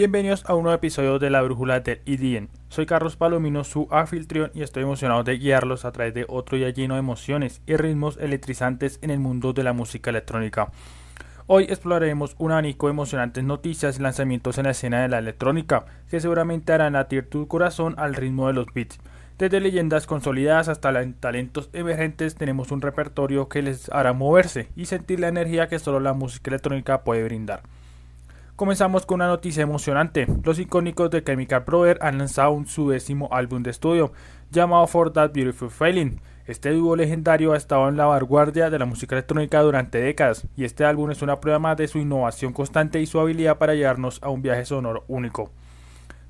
Bienvenidos a un nuevo episodio de La Brújula del IDN. Soy Carlos Palomino, su anfitrión, y estoy emocionado de guiarlos a través de otro día lleno de emociones y ritmos electrizantes en el mundo de la música electrónica. Hoy exploraremos un abanico de emocionantes noticias y lanzamientos en la escena de la electrónica, que seguramente harán latir tu corazón al ritmo de los beats. Desde leyendas consolidadas hasta talentos emergentes tenemos un repertorio que les hará moverse y sentir la energía que solo la música electrónica puede brindar. Comenzamos con una noticia emocionante. Los icónicos de Chemical Brother han lanzado su décimo álbum de estudio, llamado For That Beautiful Feeling. Este dúo legendario ha estado en la vanguardia de la música electrónica durante décadas, y este álbum es una prueba más de su innovación constante y su habilidad para llevarnos a un viaje sonoro único.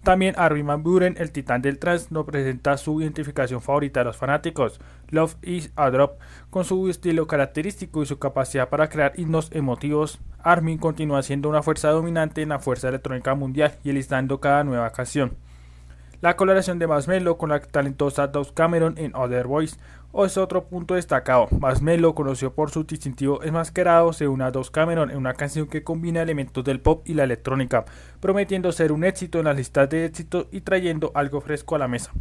También Armin Van Buren, el titán del trance, nos presenta su identificación favorita de los fanáticos, Love is a Drop. Con su estilo característico y su capacidad para crear himnos emotivos, Armin continúa siendo una fuerza dominante en la fuerza electrónica mundial y listando cada nueva canción. La colaboración de Masmelo con la talentosa Dove Cameron en Other Voice es otro punto destacado. Masmelo, conocido por su distintivo enmascarado, se une a Dove Cameron en una canción que combina elementos del pop y la electrónica, prometiendo ser un éxito en las listas de éxito y trayendo algo fresco a la mesa.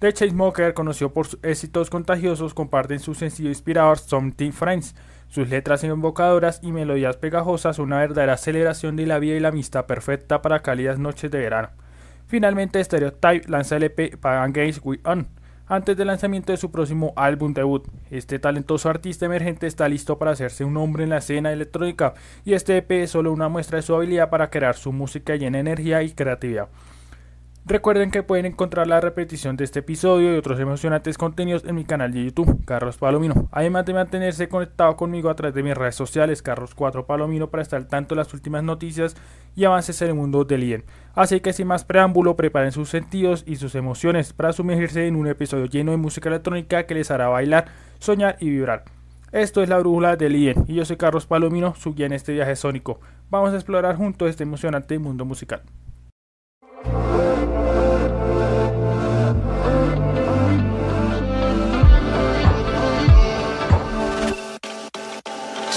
The Chainsmokers, conocido por sus éxitos contagiosos, comparten su sencillo inspirador Something Friends. Sus letras invocadoras y melodías pegajosas una verdadera celebración de la vida y la amistad perfecta para cálidas noches de verano. Finalmente, Stereotype lanza el EP Pagan Games We On antes del lanzamiento de su próximo álbum debut. Este talentoso artista emergente está listo para hacerse un nombre en la escena electrónica y este EP es solo una muestra de su habilidad para crear su música llena de energía y creatividad. Recuerden que pueden encontrar la repetición de este episodio y otros emocionantes contenidos en mi canal de YouTube, Carlos Palomino. Además de mantenerse conectado conmigo a través de mis redes sociales, Carlos4 Palomino, para estar al tanto de las últimas noticias y avances en el mundo del IEN. Así que sin más preámbulo, preparen sus sentidos y sus emociones para sumergirse en un episodio lleno de música electrónica que les hará bailar, soñar y vibrar. Esto es la brújula del IEN y yo soy Carlos Palomino, su guía en este viaje sónico. Vamos a explorar juntos este emocionante mundo musical.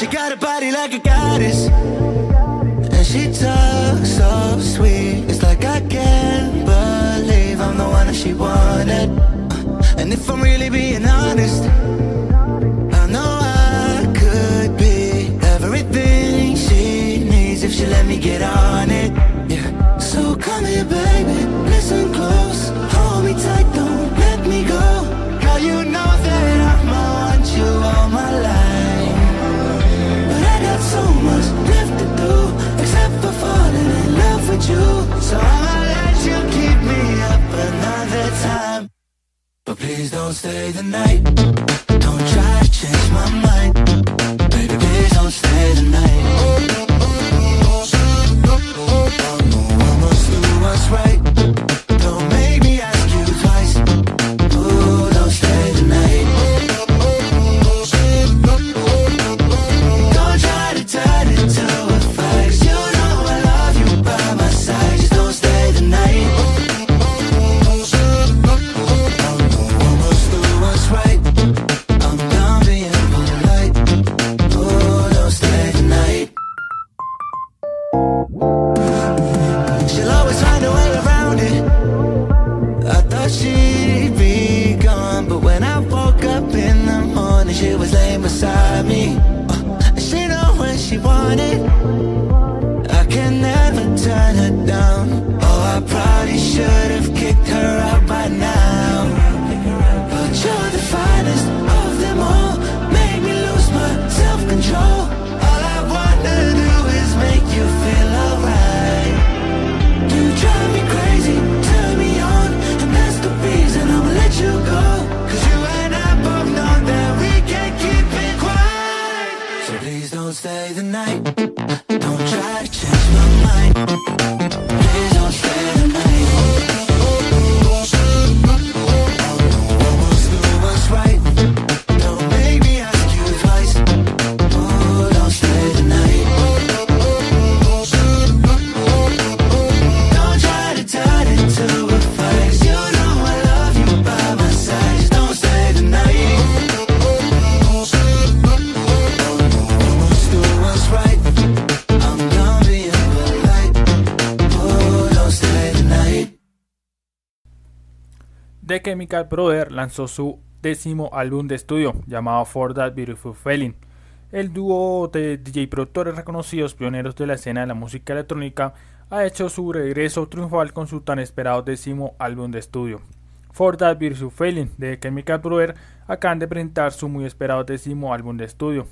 She got a body like a goddess. And she talks so sweet. It's like I can't believe I'm the one that she wanted. Uh, and if I'm really being honest I know I could be Everything she needs If she let me get on it. Yeah. So come here baby. Listen close. Hold me tight. Don't let me go. Girl you know that I'ma want you all my life much left to do Except for falling in love with you. So I'ma let you keep me up another time. But please don't stay the night. Don't try to change my mind. Baby, please don't stay the night. I'ma do what's right Chemical Brother lanzó su décimo álbum de estudio llamado For That Beautiful Feeling. El dúo de DJ productores reconocidos pioneros de la escena de la música electrónica ha hecho su regreso triunfal con su tan esperado décimo álbum de estudio. For That Beautiful Feeling de Chemical Brother acaban de presentar su muy esperado décimo álbum de estudio,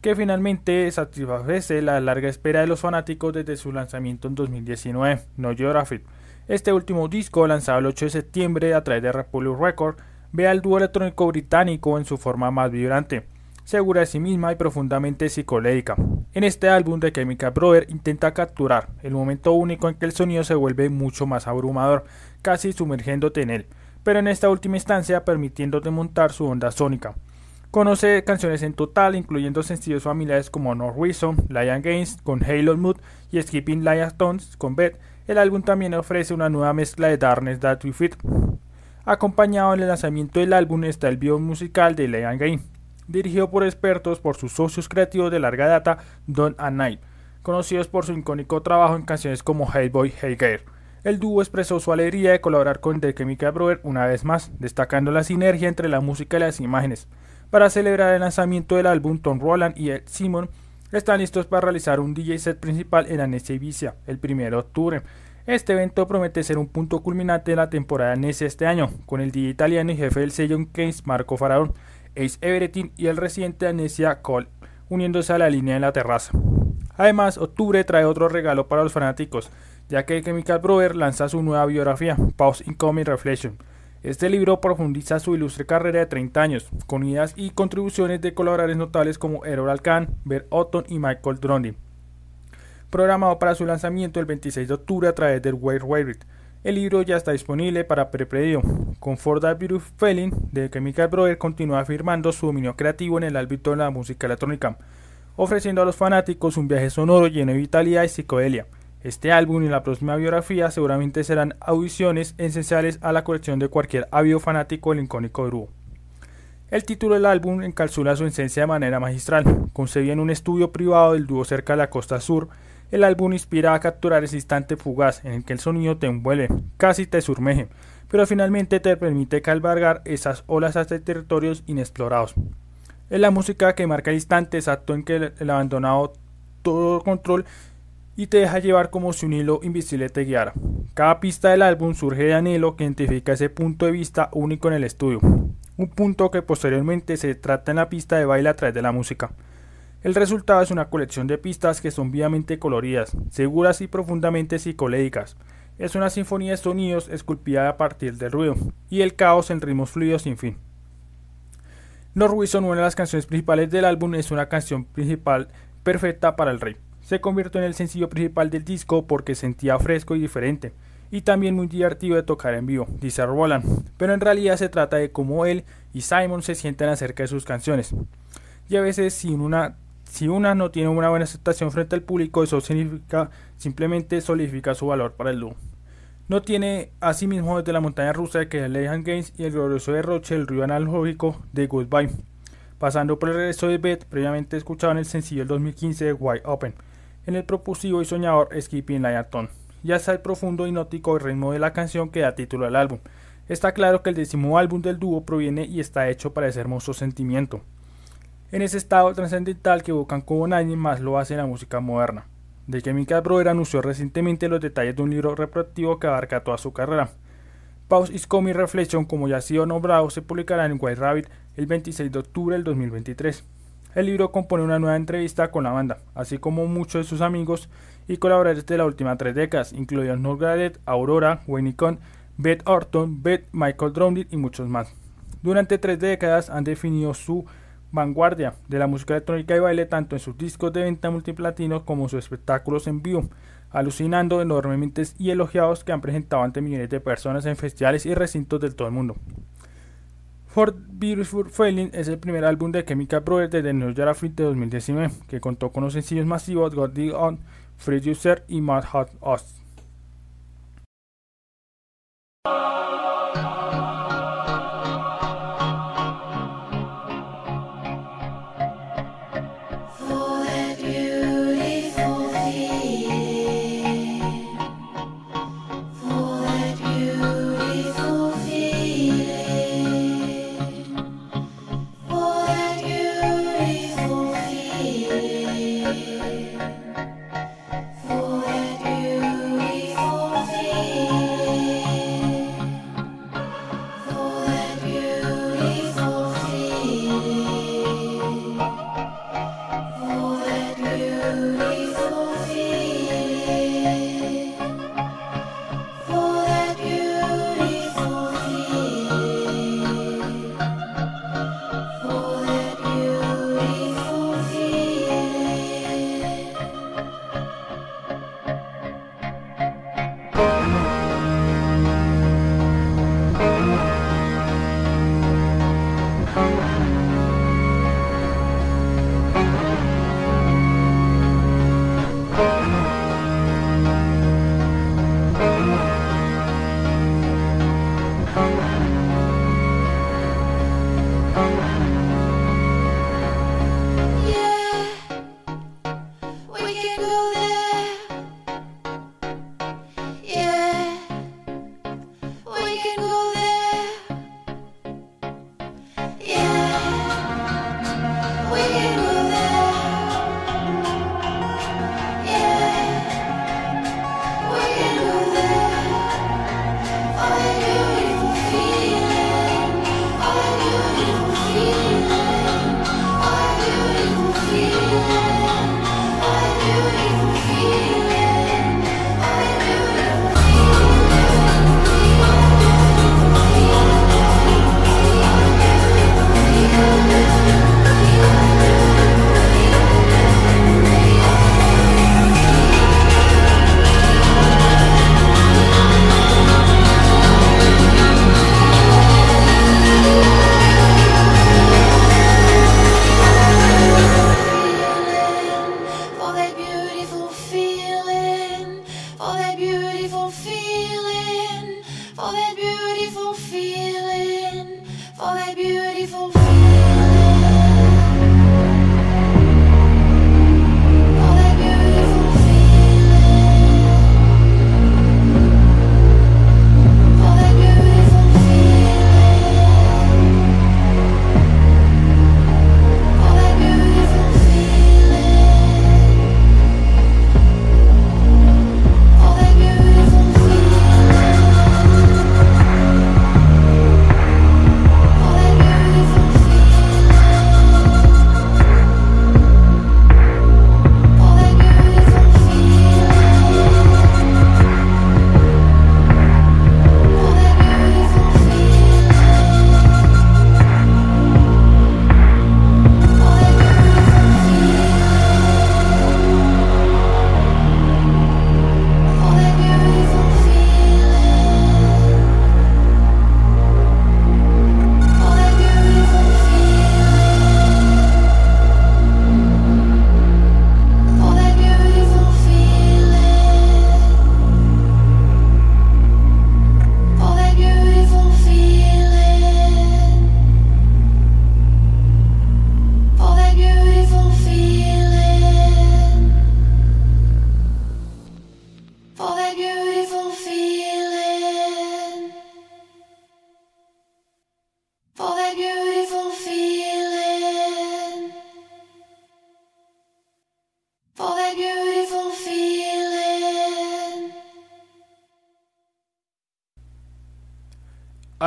que finalmente satisface la larga espera de los fanáticos desde su lanzamiento en 2019, No Geographic. Este último disco, lanzado el 8 de septiembre a través de Republic Records, ve al dúo electrónico británico en su forma más vibrante, segura de sí misma y profundamente psicodélica. En este álbum de Chemical Brother intenta capturar el momento único en que el sonido se vuelve mucho más abrumador, casi sumergiéndote en él, pero en esta última instancia permitiéndote montar su onda sónica. Conoce canciones en total, incluyendo sencillos familiares como No Reason, Lion Games con Halo Mood y Skipping Lion Stones con Beth. El álbum también ofrece una nueva mezcla de Darkness That We. Acompañado en el lanzamiento del álbum está el video musical de Lion Game, dirigido por expertos por sus socios creativos de larga data, Don and Night, conocidos por su icónico trabajo en canciones como Hey Boy, Hey Girl. El dúo expresó su alegría de colaborar con The Chemical Brothers una vez más, destacando la sinergia entre la música y las imágenes. Para celebrar el lanzamiento del álbum, Tom Roland y Ed Simon están listos para realizar un DJ set principal en Anesia Ibiza el 1 de octubre. Este evento promete ser un punto culminante de la temporada Anesia este año, con el DJ italiano y jefe del sello Games Marco Faraón, Ace Everetting y el residente de Anesia Cole, uniéndose a la línea de la terraza. Además, octubre trae otro regalo para los fanáticos, ya que Chemical Brother lanza su nueva biografía, Pause Incoming Reflection. Este libro profundiza su ilustre carrera de 30 años, con ideas y contribuciones de colaboradores notables como Errol Alcan, Bert Otton y Michael Drondin. Programado para su lanzamiento el 26 de octubre a través del Wire Wire. El libro ya está disponible para prepedido. Con For That Beautiful Feeling, de Chemical Brother continúa afirmando su dominio creativo en el ámbito de la música electrónica, ofreciendo a los fanáticos un viaje sonoro lleno de vitalidad y psicodelia. Este álbum y la próxima biografía seguramente serán audiciones esenciales a la colección de cualquier ávido fanático del icónico dúo. El título del álbum encapsula su esencia de manera magistral. Concebido en un estudio privado del dúo cerca de la costa sur, el álbum inspira a capturar ese instante fugaz en el que el sonido te envuelve, casi te surmeje, pero finalmente te permite calvargar esas olas hasta territorios inexplorados. Es la música que marca el instante exacto en que el abandonado todo control y te deja llevar como si un hilo invisible te guiara. Cada pista del álbum surge de anhelo que identifica ese punto de vista único en el estudio, un punto que posteriormente se trata en la pista de baile a través de la música. El resultado es una colección de pistas que son vivamente coloridas, seguras y profundamente psicolédicas. Es una sinfonía de sonidos esculpida a partir del ruido y el caos en ritmos fluidos sin fin. No Ruiz una de las canciones principales del álbum, es una canción principal perfecta para el rey. Se convirtió en el sencillo principal del disco porque sentía fresco y diferente, y también muy divertido de tocar en vivo, dice Roland, pero en realidad se trata de cómo él y Simon se sienten acerca de sus canciones. Y a veces si una, no tiene una buena aceptación frente al público, eso significa simplemente solidifica su valor para el dúo. No tiene asimismo desde la montaña rusa de que Lehan Games y el glorioso derroche del río analógico de Goodbye, pasando por el regreso de Beth, previamente escuchado en el sencillo del 2015 de Wide Open, en el propulsivo y soñador Skipping Lion y hasta el profundo y ritmo de la canción que da título al álbum. Está claro que el décimo álbum del dúo proviene y está hecho para ese hermoso sentimiento. En ese estado trascendental que evocan como nadie más lo hace la música moderna. The Chemical Brothers anunció recientemente los detalles de un libro reproductivo que abarca toda su carrera. Pause is Coming Reflection, como ya ha sido nombrado, se publicará en White Rabbit el 26 de octubre del 2023. El libro compone una nueva entrevista con la banda, así como muchos de sus amigos y colaboradores de las últimas tres décadas, incluidos Norgadet, Aurora, Wayne Cohn, Beth Orton, Beth Michael Drowned y muchos más. Durante tres décadas han definido su vanguardia de la música electrónica y baile tanto en sus discos de venta multiplatino como sus espectáculos en vivo, alucinando enormemente y elogiados que han presentado ante millones de personas en festivales y recintos de todo el mundo. For Beautiful Feeling es el primer álbum de Chemical Brothers desde New York de 2019, que contó con los sencillos masivos God Dig On, Free User y Mad Hot Us.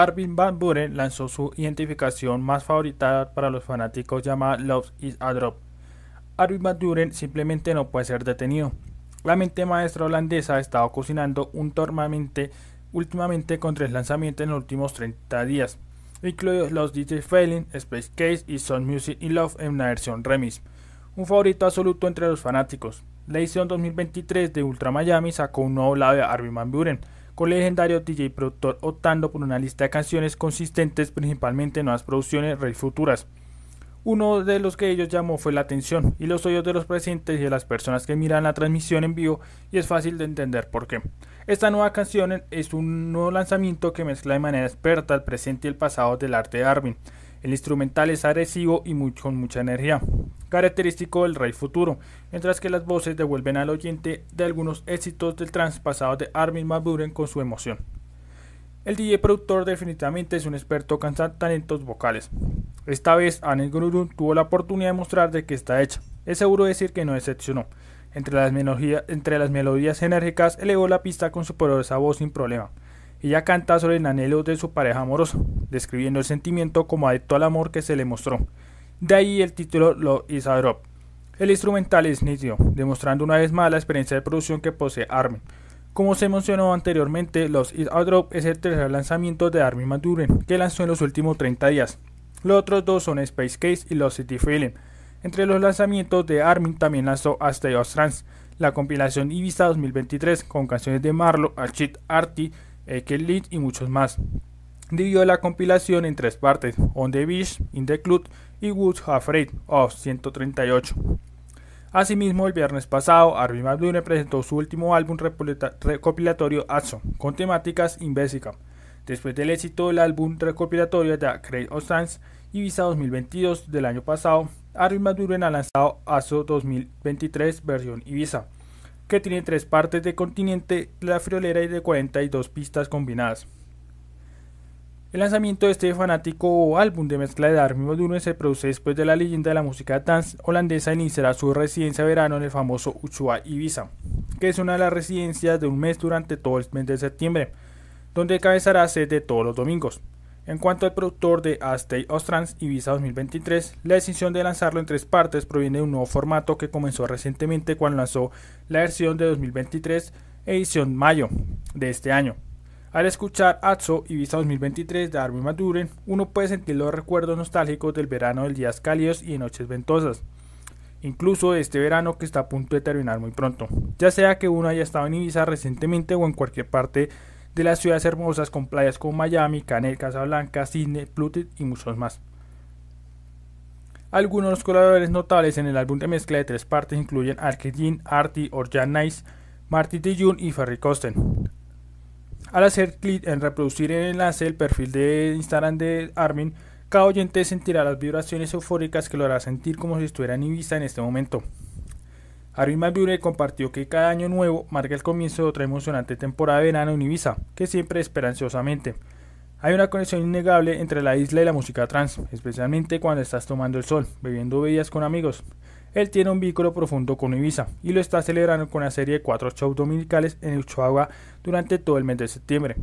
Armin Van Buren lanzó su identificación más favorita para los fanáticos llamada Love is a Drop. Armin Van Buren simplemente no puede ser detenido. La mente maestra holandesa ha estado cocinando un tormamente últimamente con tres lanzamientos en los últimos 30 días, incluidos los DJ Failing, Space Case y Sun Music in Love en una versión remix. Un favorito absoluto entre los fanáticos. La edición 2023 de Ultra Miami sacó un nuevo lado de Armin Van Buren, con el legendario DJ y productor optando por una lista de canciones consistentes principalmente en nuevas producciones rey futuras. Uno de los que ellos llamó fue la atención y los oídos de los presentes y de las personas que miran la transmisión en vivo y es fácil de entender por qué. Esta nueva canción es un nuevo lanzamiento que mezcla de manera experta el presente y el pasado del arte de Armin. El instrumental es agresivo y con mucha energía, característico del rey futuro, mientras que las voces devuelven al oyente de algunos éxitos del traspasado de Armin Van Buren con su emoción. El DJ productor definitivamente es un experto en talentos vocales. Esta vez Anne Grudun tuvo la oportunidad de mostrar de qué está hecha. Es seguro decir que no decepcionó. Entre las, melodías, entre las melodías enérgicas elevó la pista con su poderosa voz sin problema. Ella canta sobre el anhelo de su pareja amorosa, describiendo el sentimiento como adicto al amor que se le mostró. De ahí el título Lo Is a Drop. El instrumental es nítido, demostrando una vez más la experiencia de producción que posee Armin. Como se mencionó anteriormente, Los Is a Drop es el tercer lanzamiento de Armin Van Buren, que lanzó en los últimos 30 días. Los otros dos son Space Case y Los City Feeling. Entre los lanzamientos de Armin también lanzó A Trance, la compilación Ibiza 2023 con canciones de Marlo, Achit Artie, Ekel y muchos más. Dividió la compilación en tres partes, On the Beach, In the Club y Woods Afraid of 138. Asimismo, el viernes pasado, Van Buren presentó su último álbum recopilatorio Atso, con temáticas Invesica. Después del éxito del álbum recopilatorio de Craig of Trance Ibiza 2022 del año pasado, Armin Van Buren ha lanzado ASO 2023 versión Ibiza, que tiene tres partes de continente, la friolera y de 42 pistas combinadas. El lanzamiento de este fanático álbum de mezcla de Van Buren se produce después de la leyenda de la música dance holandesa iniciará su residencia de verano en el famoso Uchua Ibiza, que es una de las residencias de un mes durante todo el mes de septiembre, donde cabezará sede todos los domingos. En cuanto al productor de A State of Trance Ibiza 2023, la decisión de lanzarlo en tres partes proviene de un nuevo formato que comenzó recientemente cuando lanzó la versión de 2023 edición mayo de este año. Al escuchar Atso Ibiza 2023 de Armin Van Buren, uno puede sentir los recuerdos nostálgicos del verano de días cálidos y de noches ventosas. Incluso de este verano que está a punto de terminar muy pronto, ya sea que uno haya estado en Ibiza recientemente o en cualquier parte de las ciudades hermosas con playas como Miami, Canel, Casablanca, Sydney, Plutet y muchos más. Algunos de los colaboradores notables en el álbum de mezcla de tres partes incluyen Arkedin, Artie, Orjan Nice, Marty Dijun y Ferry Costen. Al hacer clic en reproducir el enlace del perfil de Instagram de Armin, cada oyente sentirá las vibraciones eufóricas que lo hará sentir como si estuviera en Ibiza en este momento. Armin Van Buren compartió que cada año nuevo marca el comienzo de otra emocionante temporada de verano en Ibiza, que siempre espera ansiosamente. Hay una conexión innegable entre la isla y la música trans, especialmente cuando estás tomando el sol, bebiendo bebidas con amigos. Él tiene un vínculo profundo con Ibiza y lo está celebrando con una serie de cuatro shows dominicales en Uchoagua durante todo el mes de septiembre.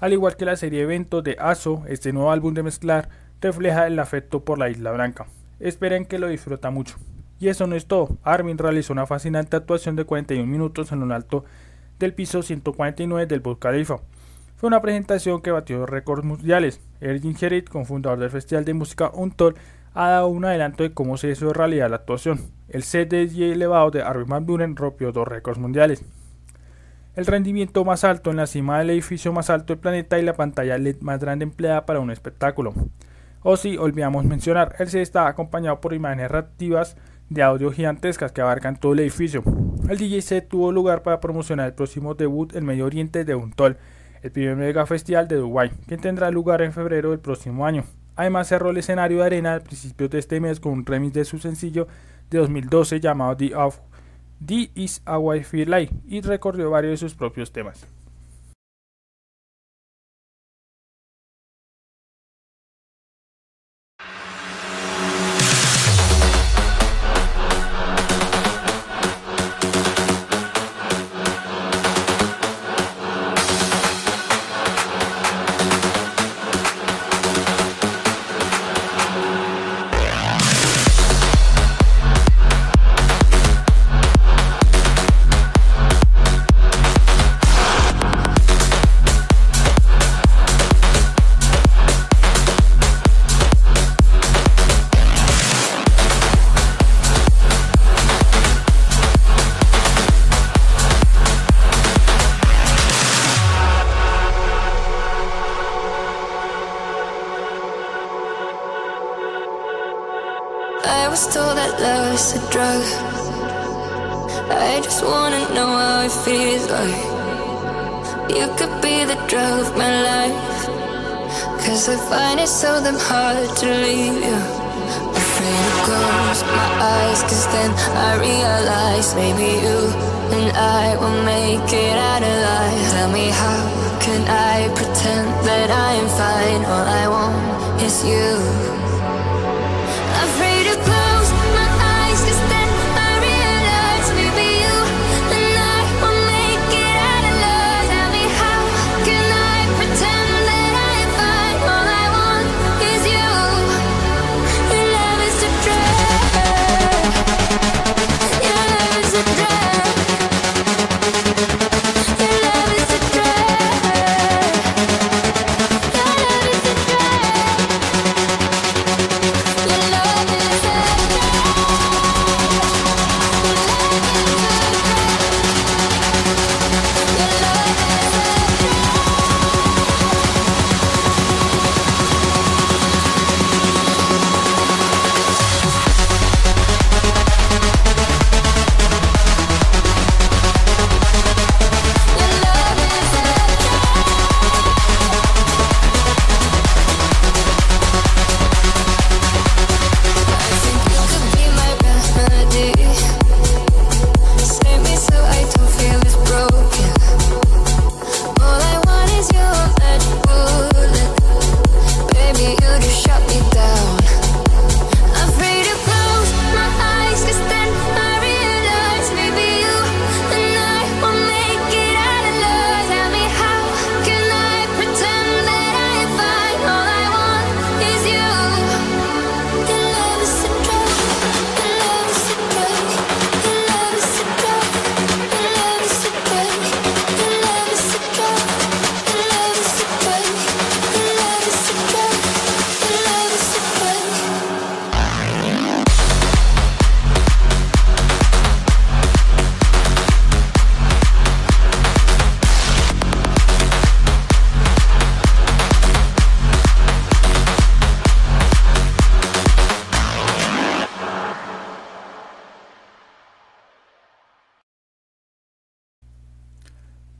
Al igual que la serie de eventos de ASO, este nuevo álbum de mezclar refleja el afecto por la Isla Blanca. Esperen que lo disfruta mucho. Y eso no es todo. Armin realizó una fascinante actuación de 41 minutos en lo alto del piso 149 del Burj Khalifa. Fue una presentación que batió récords mundiales. Ergin Sherit, cofundador del Festival de Música Untold, ha dado un adelanto de cómo se hizo realidad la actuación. El set de DJ elevado de Armin Van rompió dos récords mundiales. El rendimiento más alto en la cima del edificio más alto del planeta y la pantalla LED más grande empleada para un espectáculo. O si olvidamos mencionar, el set está acompañado por imágenes reactivas de audio gigantescas que abarcan todo el edificio. El DJ set tuvo lugar para promocionar el próximo debut en Medio Oriente de Untol, el primer mega festival de Dubái, que tendrá lugar en febrero del próximo año. Además cerró el escenario de arena al principio de este mes con un remix de su sencillo de 2012 llamado The Is a Wi-Fi Light y recorrió varios de sus propios temas.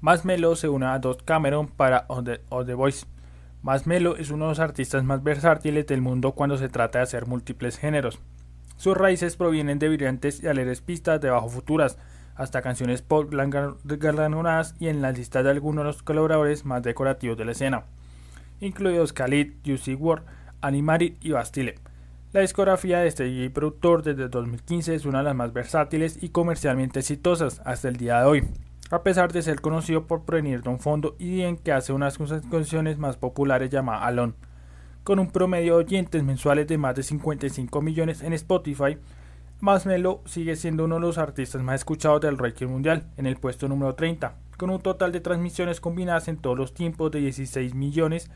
Más Melo se une a Dot Cameron para On the, On The Voice. Más Melo es uno de los artistas más versátiles del mundo cuando se trata de hacer múltiples géneros. Sus raíces provienen de brillantes y alegres pistas de bajo futuras, hasta canciones pop galardonadas y en la lista de algunos de los colaboradores más decorativos de la escena, incluidos Khalid, Juicy WRLD, Animari y Bastille. La discografía de este DJ productor desde 2015 es una de las más versátiles y comercialmente exitosas hasta el día de hoy, a pesar de ser conocido por provenir de un fondo y en que hace unas canciones más populares llamada Alone. Con un promedio de oyentes mensuales de más de 55 millones en Spotify, Melo sigue siendo uno de los artistas más escuchados del ranking mundial, en el puesto número 30, con un total de transmisiones combinadas en todos los tiempos de 16 millones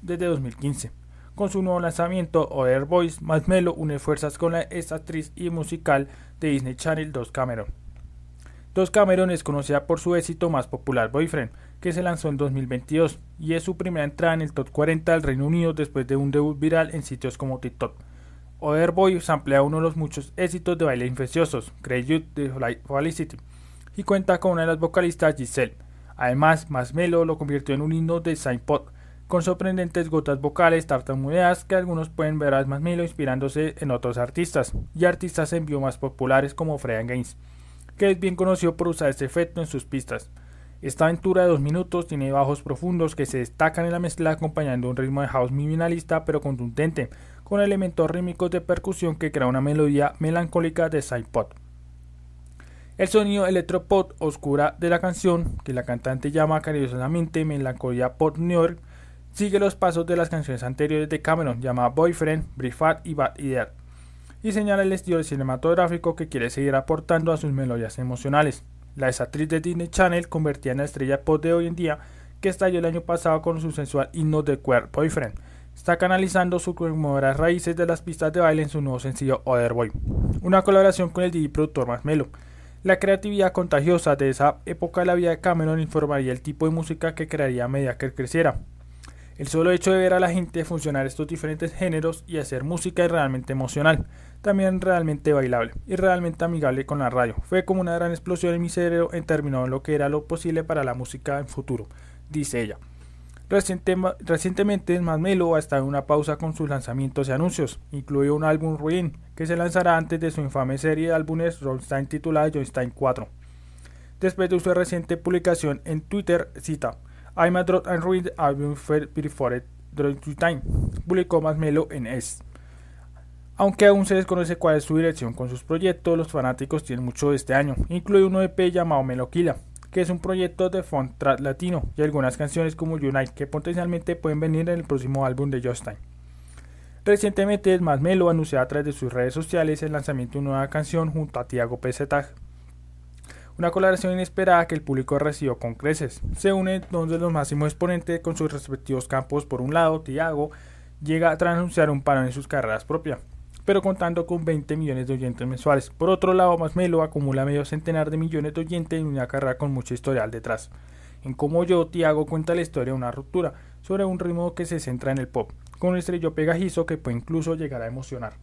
desde 2015. Con su nuevo lanzamiento, Other Voice, Melo une fuerzas con la ex actriz y musical de Disney Channel 2 Cameron. Dos Cameron es conocida por su éxito más popular Boyfriend, que se lanzó en 2022 y es su primera entrada en el top 40 del Reino Unido después de un debut viral en sitios como TikTok. Other Boy samplea uno de los muchos éxitos de baile infecciosos, Crazy You de Felicity, y cuenta con una de las vocalistas Giselle. Además, Melo lo convirtió en un himno de Saint Pot, con sorprendentes gotas vocales tartamudeas que algunos pueden ver a Melo inspirándose en otros artistas, y artistas en vivo más populares como Fred Gaines que es bien conocido por usar este efecto en sus pistas. Esta aventura de dos minutos tiene bajos profundos que se destacan en la mezcla acompañando un ritmo de house minimalista pero contundente, con elementos rítmicos de percusión que crea una melodía melancólica de side pop. El sonido electropop oscura de la canción, que la cantante llama cariñosamente Melancolía Pop New York, sigue los pasos de las canciones anteriores de Cameron, llamada Boyfriend, Briefat y Bad Idea y señala el estilo cinematográfico que quiere seguir aportando a sus melodías emocionales. La actriz de Disney Channel convertida en la estrella pop de hoy en día que estalló el año pasado con su sensual himno de Queer Boyfriend. Está canalizando sus conmovedoras raíces de las pistas de baile en su nuevo sencillo Other Boy, una colaboración con el DJ productor Más Melo. La creatividad contagiosa de esa época de la vida de Cameron informaría el tipo de música que crearía a medida que creciera. El solo hecho de ver a la gente funcionar estos diferentes géneros y hacer música es realmente emocional, también realmente bailable y realmente amigable con la radio. Fue como una gran explosión en mi cerebro en términos de lo que era lo posible para la música en futuro, dice ella. recientemente Melo ha estado en una pausa con sus lanzamientos y anuncios, incluido un álbum Ruin que se lanzará antes de su infame serie de álbumes Rolstein titulada Johnstein 4. Después de su reciente publicación en Twitter, cita I'm a Drought and Ruined Album Before Time, publicó Melo en S. Aunque aún se desconoce cuál es su dirección con sus proyectos, los fanáticos tienen mucho de este año, incluye un EP llamado Meloquila, que es un proyecto de font latino, y algunas canciones como Unite, que potencialmente pueden venir en el próximo álbum de Justin. Recientemente, Melo anunció a través de sus redes sociales el lanzamiento de una nueva canción junto a Tiago Pesetag, una colaboración inesperada que el público recibió con creces. Se une entonces los máximos exponentes con sus respectivos campos. Por un lado, Tiago llega a anunciar un paro en sus carreras propias, pero contando con 20 millones de oyentes mensuales. Por otro lado, Masmelo acumula medio centenar de millones de oyentes en una carrera con mucha historial detrás. En Como Yo, Tiago cuenta la historia de una ruptura sobre un ritmo que se centra en el pop, con un estrello pegajizo que puede incluso llegar a emocionar.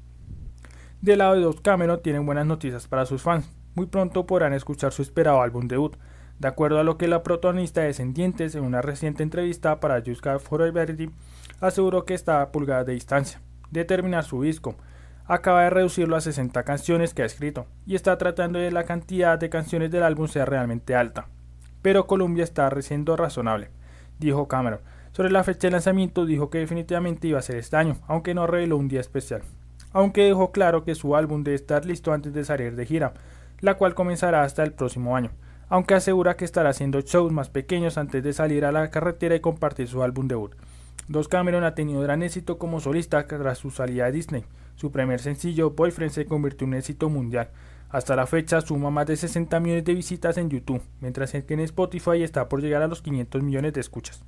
Del lado de Dos Cameron tienen buenas noticias para sus fans muy pronto podrán escuchar su esperado álbum debut, de acuerdo a lo que la protagonista de Descendientes en una reciente entrevista para Juska Foreverity aseguró que está a pulgadas de distancia de terminar su disco. Acaba de reducirlo a 60 canciones que ha escrito y está tratando de la cantidad de canciones del álbum sea realmente alta. Pero Columbia está siendo razonable, dijo Cameron. Sobre la fecha de lanzamiento dijo que definitivamente iba a ser este año, aunque no reveló un día especial. Aunque dejó claro que su álbum debe estar listo antes de salir de gira, la cual comenzará hasta el próximo año, aunque asegura que estará haciendo shows más pequeños antes de salir a la carretera y compartir su álbum debut. Dos Cameron ha tenido gran éxito como solista tras su salida de Disney. Su primer sencillo, Boyfriend, se convirtió en un éxito mundial. Hasta la fecha suma más de 60 millones de visitas en YouTube, mientras que en Spotify está por llegar a los 500 millones de escuchas.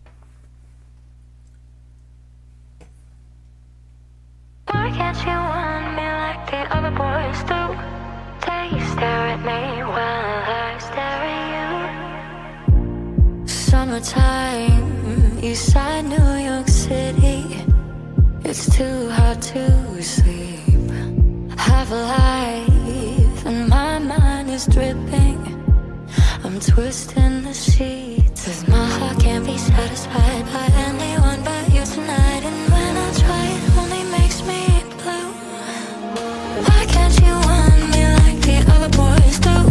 Summertime, east side New York City. It's too hot to sleep. Have a life, and my mind is dripping. I'm twisting the sheets, cause my heart can't be satisfied by anyone but you tonight. And when I try, it only makes me blue. Why can't you want me like the other boys do?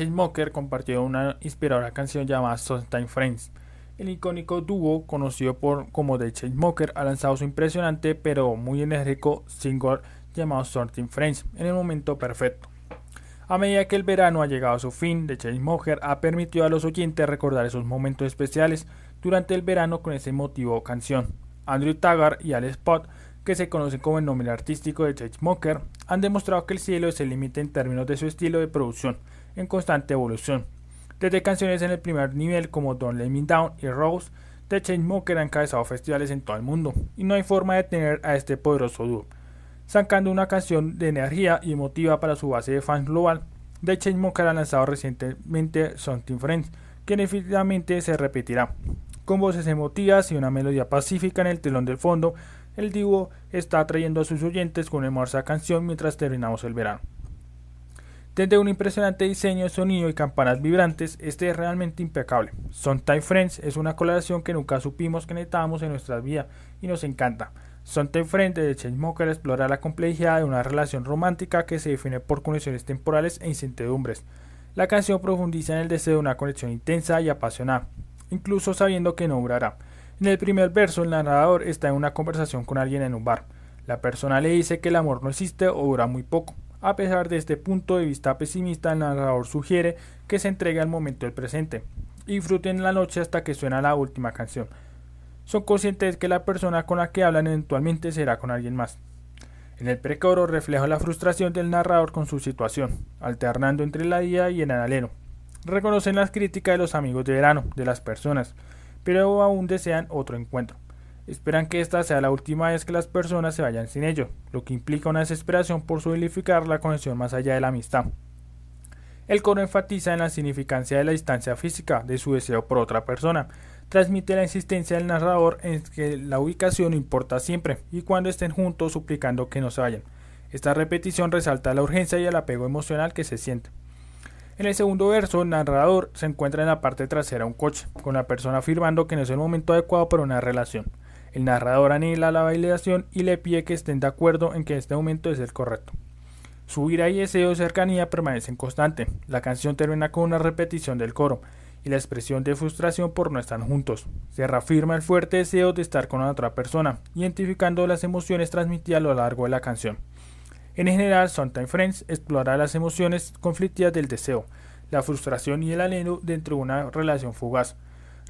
The Chainsmokers compartió una inspiradora canción llamada Sometimes Friends. El icónico dúo, conocido por, como The Chainsmokers, ha lanzado su impresionante pero muy enérgico single llamado Something Friends en el momento perfecto. A medida que el verano ha llegado a su fin, The Chainsmokers ha permitido a los oyentes recordar esos momentos especiales durante el verano con ese motivo canción. Andrew Taggart y Alex Spot, que se conocen como el nombre artístico de Chainsmokers, han demostrado que el cielo es el límite en términos de su estilo de producción, en constante evolución. Desde canciones en el primer nivel como Don't Let Me Down y Rose, The Chainsmokers ha encabezado festivales en todo el mundo, y no hay forma de tener a este poderoso dúo sacando una canción de energía y emotiva para su base de fans global. The Chainsmokers ha lanzado recientemente Something Friends, que definitivamente se repetirá. Con voces emotivas y una melodía pacífica en el telón del fondo, el dúo está atrayendo a sus oyentes con una hermosa canción mientras terminamos el verano. Desde un impresionante diseño sonido y campanas vibrantes, este es realmente impecable. Sometimes Friends es una colaboración que nunca supimos que necesitábamos en nuestra vida y nos encanta. Sonte Frente de Chainsmokers explora la complejidad de una relación romántica que se define por conexiones temporales e incertidumbres. La canción profundiza en el deseo de una conexión intensa y apasionada, incluso sabiendo que no durará. En el primer verso, el narrador está en una conversación con alguien en un bar. La persona le dice que el amor no existe o dura muy poco. A pesar de este punto de vista pesimista, el narrador sugiere que se entregue al momento del presente y disfruten la noche hasta que suena la última canción son conscientes que la persona con la que hablan eventualmente será con alguien más. En el precoro refleja la frustración del narrador con su situación, alternando entre la día y el alero. Reconocen las críticas de los amigos de verano, de las personas, pero aún desean otro encuentro. Esperan que esta sea la última vez que las personas se vayan sin ello, lo que implica una desesperación por solidificar la conexión más allá de la amistad. El coro enfatiza en la significancia de la distancia física de su deseo por otra persona, transmite la insistencia del narrador en que la ubicación importa siempre y cuando estén juntos suplicando que no se vayan. Esta repetición resalta la urgencia y el apego emocional que se siente. En el segundo verso, el narrador se encuentra en la parte trasera de un coche, con la persona afirmando que no es el momento adecuado para una relación. El narrador anhela la validación y le pide que estén de acuerdo en que este momento es el correcto. Su ira y deseo de cercanía permanecen constantes. La canción termina con una repetición del coro, y la expresión de frustración por no estar juntos. Se reafirma el fuerte deseo de estar con otra persona, identificando las emociones transmitidas a lo largo de la canción. En general, Sometimes Friends explora las emociones conflictivas del deseo, la frustración y el anhelo dentro de una relación fugaz.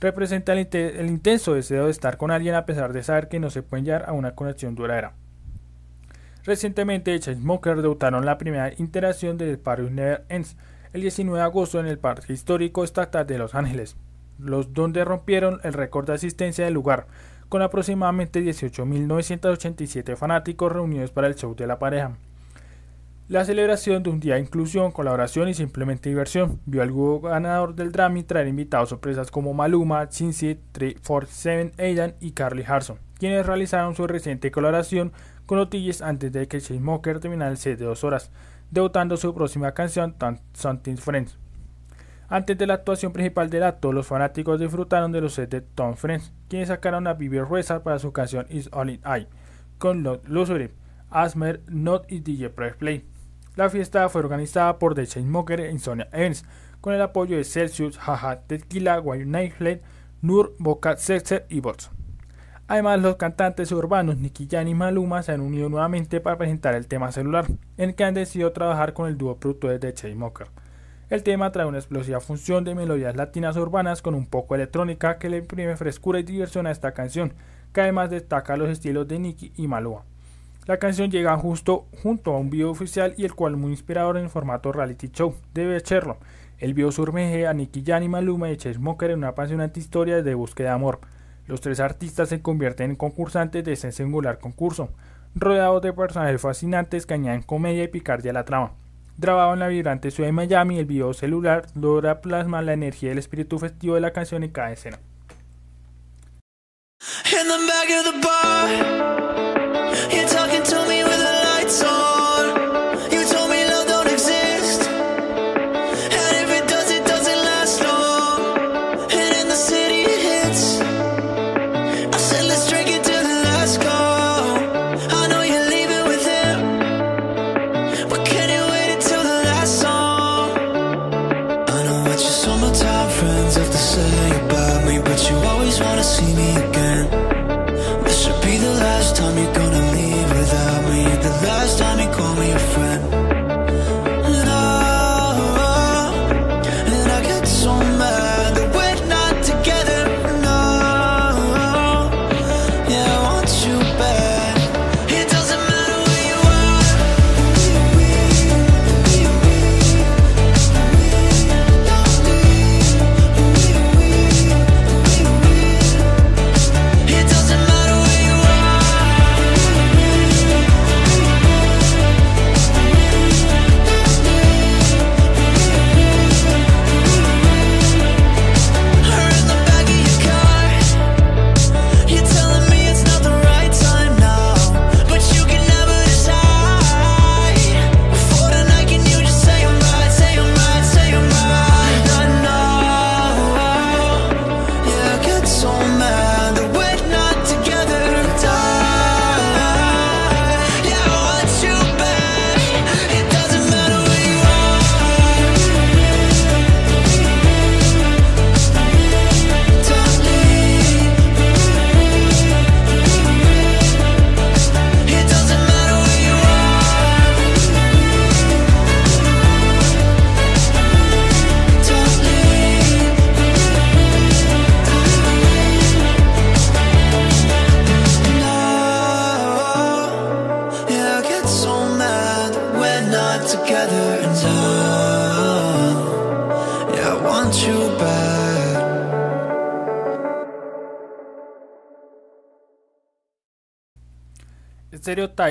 Representa el, intenso deseo de estar con alguien a pesar de saber que no se puede llegar a una conexión duradera. Recientemente, Chainsmokers debutaron la primera interacción de The Party Never Ends, el 19 de agosto en el Parque Histórico Estatal de Los Ángeles, los donde rompieron el récord de asistencia del lugar, con aproximadamente 18.987 fanáticos reunidos para el show de la pareja. La celebración de un día de inclusión, colaboración y simplemente diversión vio al ganador del Grammy traer invitados sorpresas como Maluma, Cincy, 347 Aidan y Carly Harson, quienes realizaron su reciente colaboración con Otilles antes de que Chainsmokers terminara el set de dos horas, debutando su próxima canción, Something Friends. Antes de la actuación principal del acto, los fanáticos disfrutaron de los sets de Tom Friends, quienes sacaron a Vivi Ruesa para su canción Is All In I, con Luxury, Asmer, Not y DJ Press Play. La fiesta fue organizada por The Chainsmokers y Sonia Evans, con el apoyo de Celsius, Jaja, Tequila, Nightlight, Nur, Boca Sexer y Bots. Además, los cantantes urbanos Nicky Jan y Maluma se han unido nuevamente para presentar el tema celular, en el que han decidido trabajar con el dúo productor de Chainsmokers. El tema trae una explosiva función de melodías latinas urbanas con un poco electrónica que le imprime frescura y diversión a esta canción, que además destaca los estilos de Nicky y Maluma. La canción llega justo junto a un video oficial y el cual muy inspirador en el formato reality show, debe echarlo. El video surmeje a Nicky Jan y Maluma y Chainsmokers en una apasionante historia de búsqueda de amor. Los tres artistas se convierten en concursantes de ese singular concurso, rodeados de personajes fascinantes que añaden comedia y picardía a la trama. Grabado en la vibrante ciudad de Miami, el video celular logra plasmar la energía y el espíritu festivo de la canción en cada escena.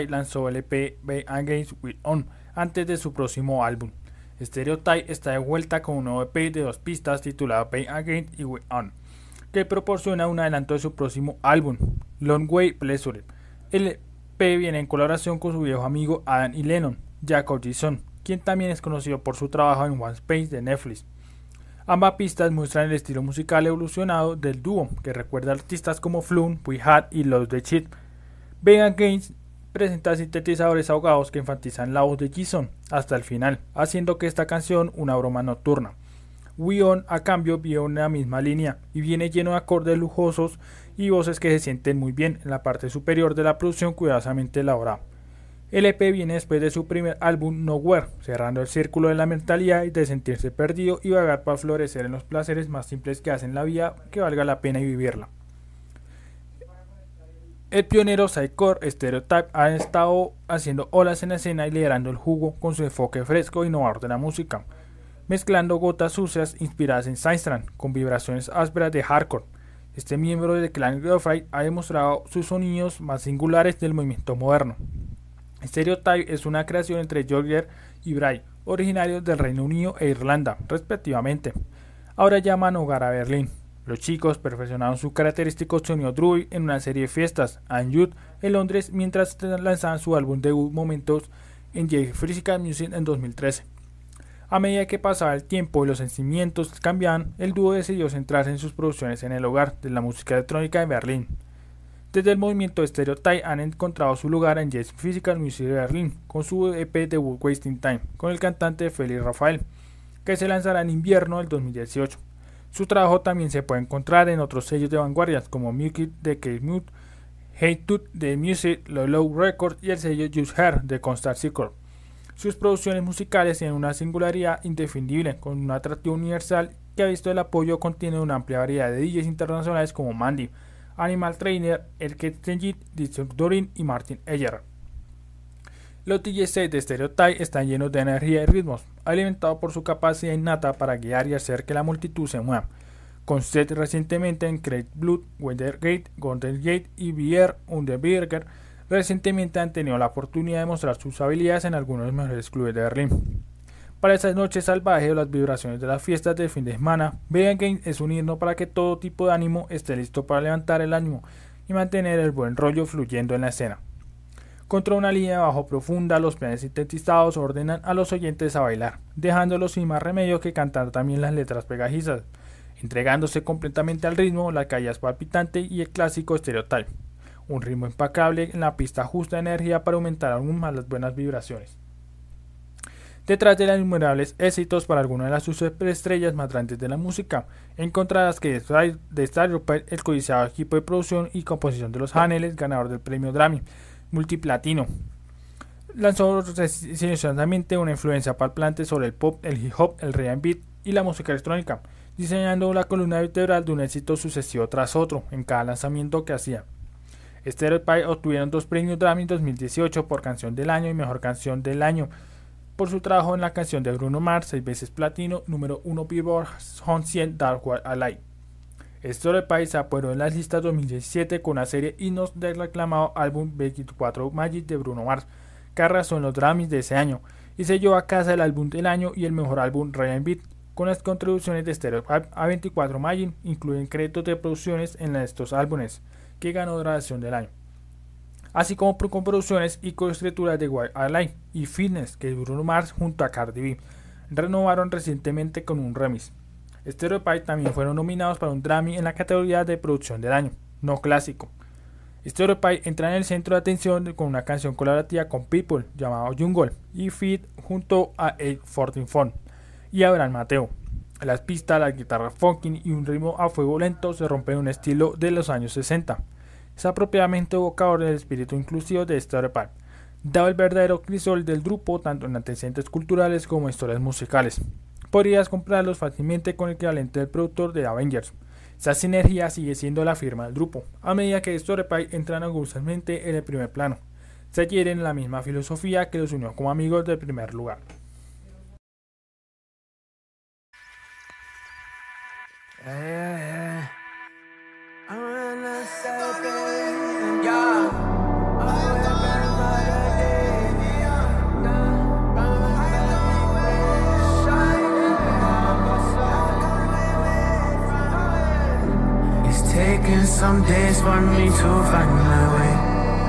Lanzó el EP Against With On antes de su próximo álbum. Stereotype está de vuelta con un nuevo EP de dos pistas titulado Be Against y With On, que proporciona un adelanto de su próximo álbum, Long Way Pleasure. El EP viene en colaboración con su viejo amigo Adam y Lennon, Jacob Gison, quien también es conocido por su trabajo en One Space de Netflix. Ambas pistas muestran el estilo musical evolucionado del dúo, que recuerda a artistas como Flum, We Had y Los de Chit. Vegan Games presenta sintetizadores ahogados que enfatizan la voz de Jason hasta el final, haciendo que esta canción una broma nocturna. On a cambio viene la misma línea y viene lleno de acordes lujosos y voces que se sienten muy bien en la parte superior de la producción cuidadosamente elaborada. El EP viene después de su primer álbum Nowhere, cerrando el círculo de la mentalidad y de sentirse perdido y vagar para florecer en los placeres más simples que hacen la vida que valga la pena vivirla. El pionero Psycore Stereotype ha estado haciendo olas en la escena y liderando el jugo con su enfoque fresco e innovador de la música, mezclando gotas sucias inspiradas en Seinstrand con vibraciones ásperas de hardcore. Este miembro de Clan Girlfriend ha demostrado sus sonidos más singulares del movimiento moderno. Stereotype es una creación entre George y Bray, originarios del Reino Unido e Irlanda, respectivamente. Ahora llaman hogar a Berlín. Los chicos perfeccionaron su característico sonido druid en una serie de fiestas en Youth en Londres mientras lanzaban su álbum debut Momentos en J Physical Music en 2013. A medida que pasaba el tiempo y los sentimientos cambiaban, el dúo decidió centrarse en sus producciones en el hogar de la música electrónica de Berlín. Desde el movimiento Stereotype han encontrado su lugar en Jazz Physical Music de Berlín con su EP debut Wasting Time con el cantante Félix Rafael, que se lanzará en invierno del 2018. Su trabajo también se puede encontrar en otros sellos de vanguardia como Music de K-Mute, Hate Tooth de Music, Low Records y el sello Just Hair de Constar Circle. Sus producciones musicales tienen una singularidad indefinible con un atractivo universal que ha visto el apoyo contiene una amplia variedad de DJs internacionales como Mandy, Animal Trainer, Elke Tenjit, Dorin y Martin Eyer. Los DJs de Stereotype están llenos de energía y ritmos, alimentados por su capacidad innata para guiar y hacer que la multitud se mueva. Con recientemente en Great Blood, Weathergate, Golden Gate y Bier Underberger, recientemente han tenido la oportunidad de mostrar sus habilidades en algunos de los mejores clubes de Berlín. Para esas noches salvajes o las vibraciones de las fiestas de fin de semana, Vegan Game es un himno para que todo tipo de ánimo esté listo para levantar el ánimo y mantener el buen rollo fluyendo en la escena. Contra una línea de bajo profunda, los planes sintetizados ordenan a los oyentes a bailar, dejándolos sin más remedio que cantar también las letras pegajizas, entregándose completamente al ritmo, la calle es palpitante y el clásico estereotype. Un ritmo impecable en la pista justa de energía para aumentar aún más las buenas vibraciones. Detrás de los innumerables éxitos para algunas de las superestrellas más grandes de la música, encontradas que de Star el codiciado equipo de producción y composición de los Haneles, ganador del premio Grammy, multiplatino. Lanzó recientemente una influencia palpante sobre el pop, el hip hop, el R&B y la música electrónica, diseñando la columna vertebral de un éxito sucesivo tras otro en cada lanzamiento que hacía. Stereotype obtuvieron dos premios Grammy en 2018 por Canción del Año y Mejor Canción del Año por su trabajo en la canción de Bruno Mars, seis veces platino, número 1 Billboard Hot 100 Dark World Alive. Story se apoderó en las listas 2017 con una serie himnos del reclamado álbum 24 Magic de Bruno Mars, que arrasó en los Grammys de ese año, y se llevó a casa el álbum del año y el mejor álbum Ryan Beat, con las contribuciones de Stereotype a 24 Magic, incluyen créditos de producciones en estos álbumes, que ganó grabación del año. Así como con producciones y coescrituras de White Airline y Fitness, que Bruno Mars junto a Cardi B renovaron recientemente con un remix. Stereotype también fueron nominados para un Grammy en la categoría de producción del año, no clásico. Stereotype entra en el centro de atención con una canción colaborativa con People llamado Jungle y Feed junto a El Fortin y Abraham Mateo. Las pistas, la guitarra funky y un ritmo a fuego lento se rompen en un estilo de los años 60. Es apropiadamente evocador del espíritu inclusivo de Stereotype, dado el verdadero crisol del grupo tanto en antecedentes culturales como historias musicales podrías comprarlos fácilmente con el equivalente del productor de Avengers. Esa sinergia sigue siendo la firma del grupo, a medida que Storypie entran en el primer plano. Se adhieren la misma filosofía que los unió como amigos del primer lugar. Some days me to find my way.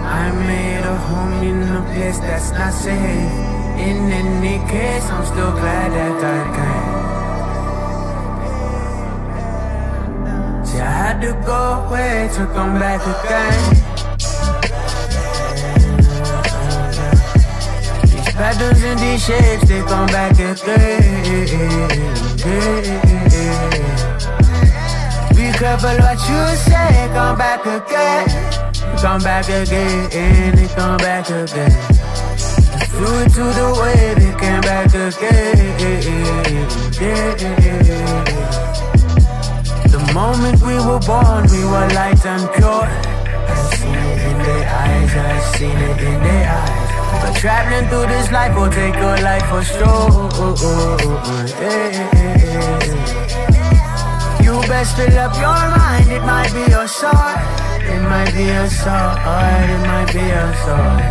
I made a home in a place that's not safe. In any case, I'm still glad that I came. See, I had to go away to come back again. These patterns and these shapes, they come back again. Careful what you say, come back again. Come back again, and come back again. Do it to the way they came back again. The moment we were born, we were light and pure. I've seen it in their eyes, I've seen it in their eyes. But traveling through this life will take your life for sure. You best fill up your mind, it might be your sword. It might be a sword, it might be your sword.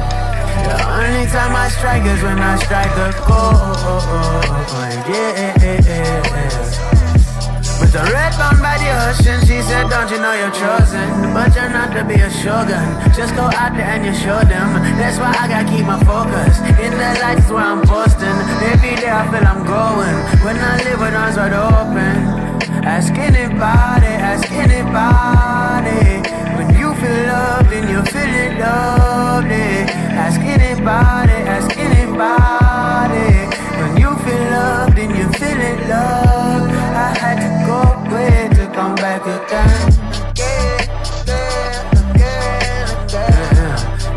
The only time I strike is when I strike a chord. Yeah. With the red bone by the ocean, she said, Don't you know you're chosen? But you're not to be a shogun. Just go out there and you show them. That's why I gotta keep my focus. In the lights where I'm posting. Every day I feel I'm growing. When I live with arms wide open. Ask anybody, ask anybody. When you feel loved and you feel it lovely. Ask anybody, ask anybody. When you feel loved and you feel it loved. I had to go away to come back again.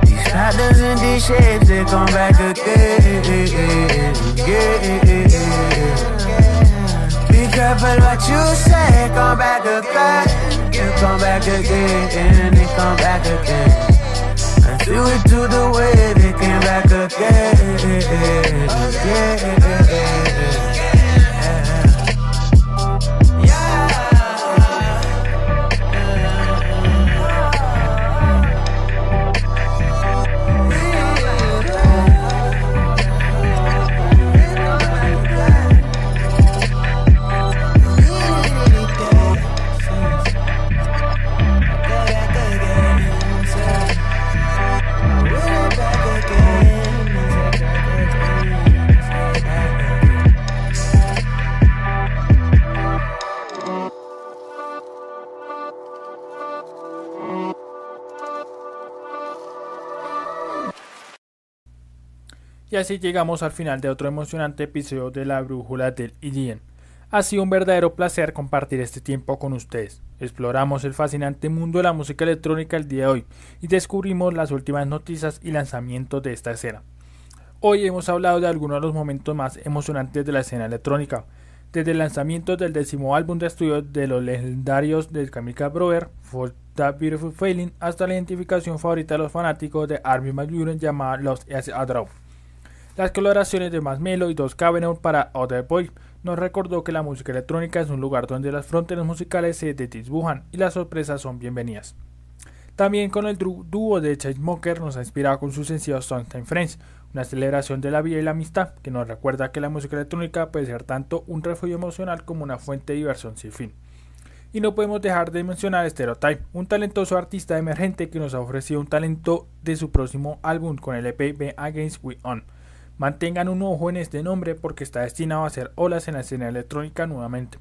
These patterns and these shapes, they come back again. Be careful what you say, come back again. You come back again, and come back again. I do it to the way they came back again. Y así llegamos al final de otro emocionante episodio de la Brújula del IDN. Ha sido un verdadero placer compartir este tiempo con ustedes. Exploramos el fascinante mundo de la música electrónica el día de hoy y descubrimos las últimas noticias y lanzamientos de esta escena. Hoy hemos hablado de algunos de los momentos más emocionantes de la escena electrónica, desde el lanzamiento del décimo álbum de estudio de los legendarios de Chemical Brothers, For That Beautiful Feeling, hasta la identificación favorita de los fanáticos de Armin Buren llamada Lost as a Draw. Las coloraciones de Masmelo y Dos Cabernet para Other Boy nos recordó que la música electrónica es un lugar donde las fronteras musicales se desdibujan y las sorpresas son bienvenidas. También con el dúo de Chainsmokers nos ha inspirado con su sencillo Sunshine Friends, una celebración de la vida y la amistad que nos recuerda que la música electrónica puede ser tanto un refugio emocional como una fuente de diversión sin fin. Y no podemos dejar de mencionar Stereotype, un talentoso artista emergente que nos ha ofrecido un talento de su próximo álbum con el EP Be Against We On. Mantengan un ojo en este nombre porque está destinado a hacer olas en la escena electrónica nuevamente.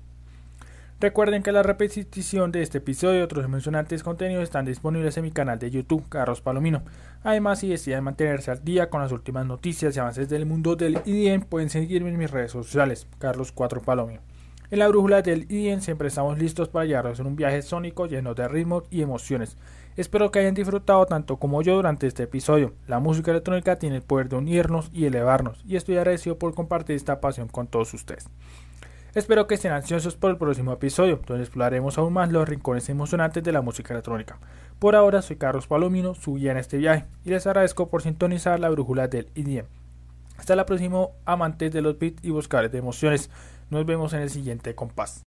Recuerden que la repetición de este episodio y otros emocionantes contenidos están disponibles en mi canal de YouTube, Carlos Palomino. Además, si desean mantenerse al día con las últimas noticias y avances del mundo del IDM, pueden seguirme en mis redes sociales, Carlos 4 Palomino. En la brújula del IDM siempre estamos listos para llevarlos en un viaje sónico lleno de ritmos y emociones. Espero que hayan disfrutado tanto como yo durante este episodio. La música electrónica tiene el poder de unirnos y elevarnos, y estoy agradecido por compartir esta pasión con todos ustedes. Espero que estén ansiosos por el próximo episodio, donde exploraremos aún más los rincones emocionantes de la música electrónica. Por ahora soy Carlos Palomino, su guía en este viaje, y les agradezco por sintonizar la brújula del IDM. Hasta la próxima, amantes de los beats y buscadores de emociones. Nos vemos en el siguiente compás.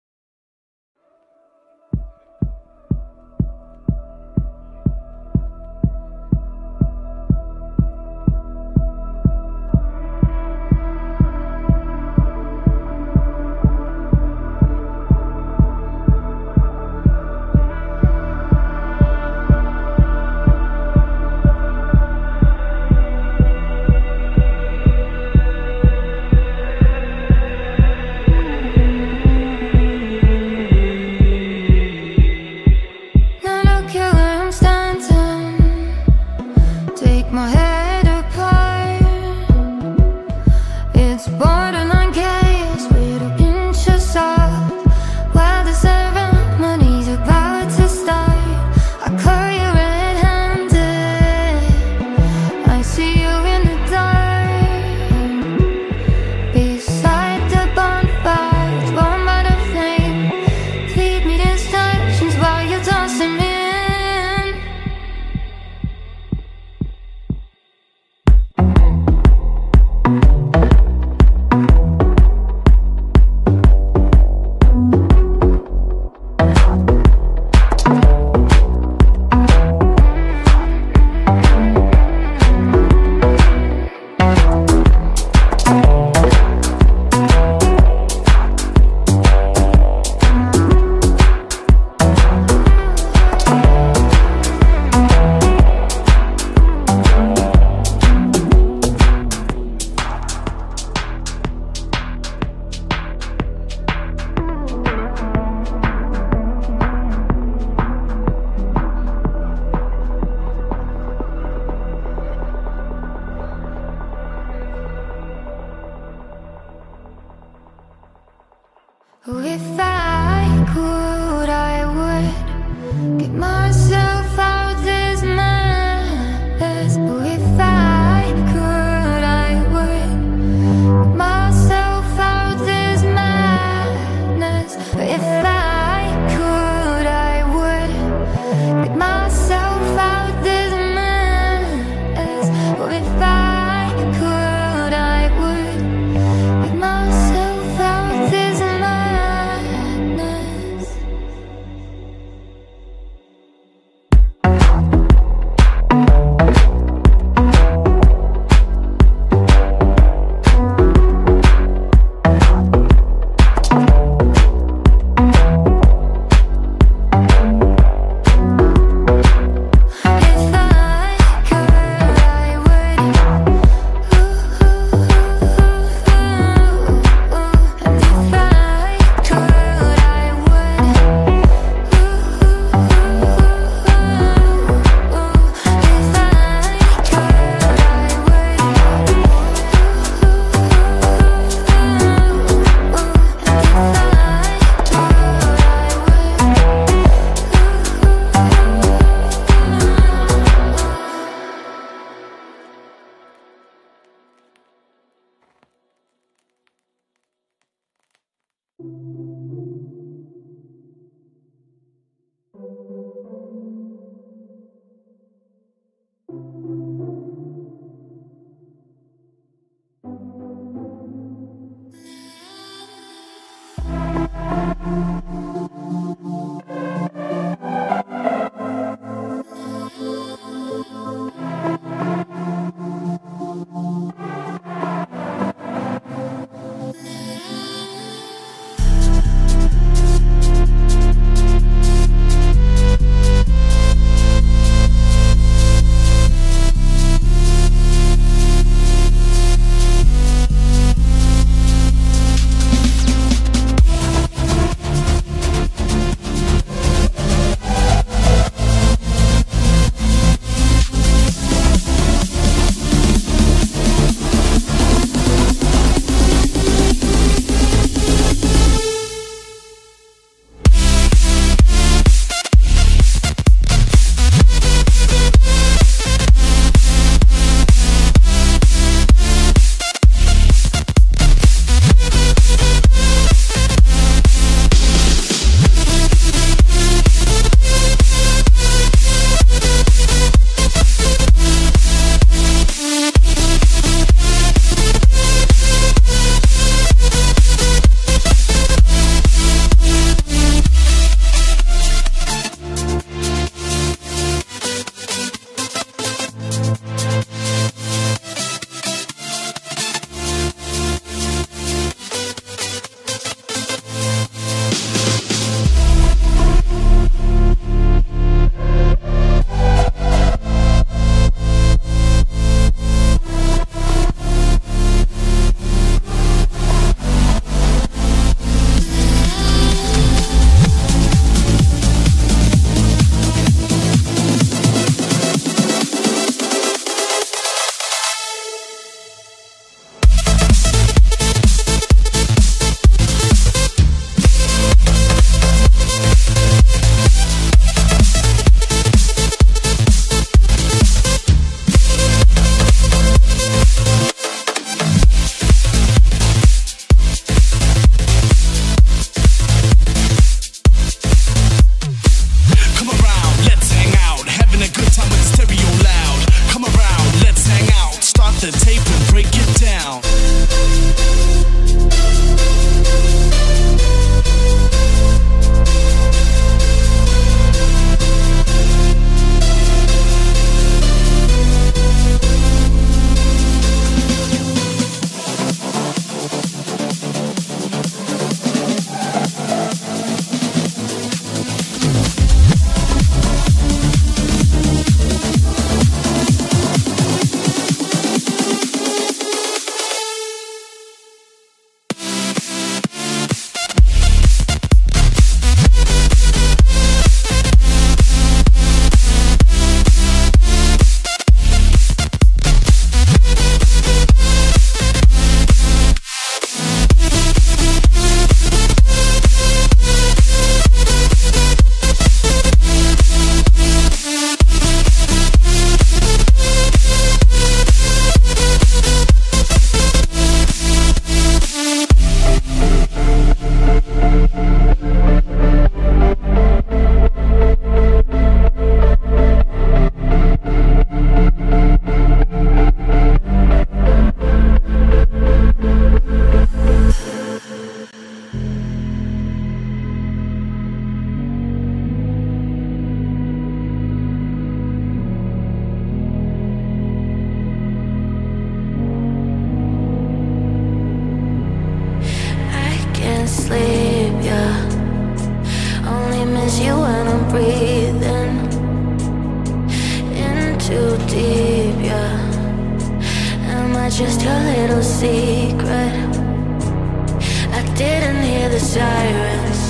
sirens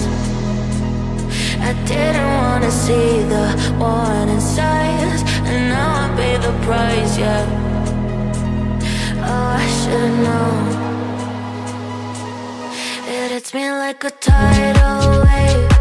I didn't wanna see the warning signs And now I pay the price, yeah. Oh, I should've known It hits me like a tidal wave.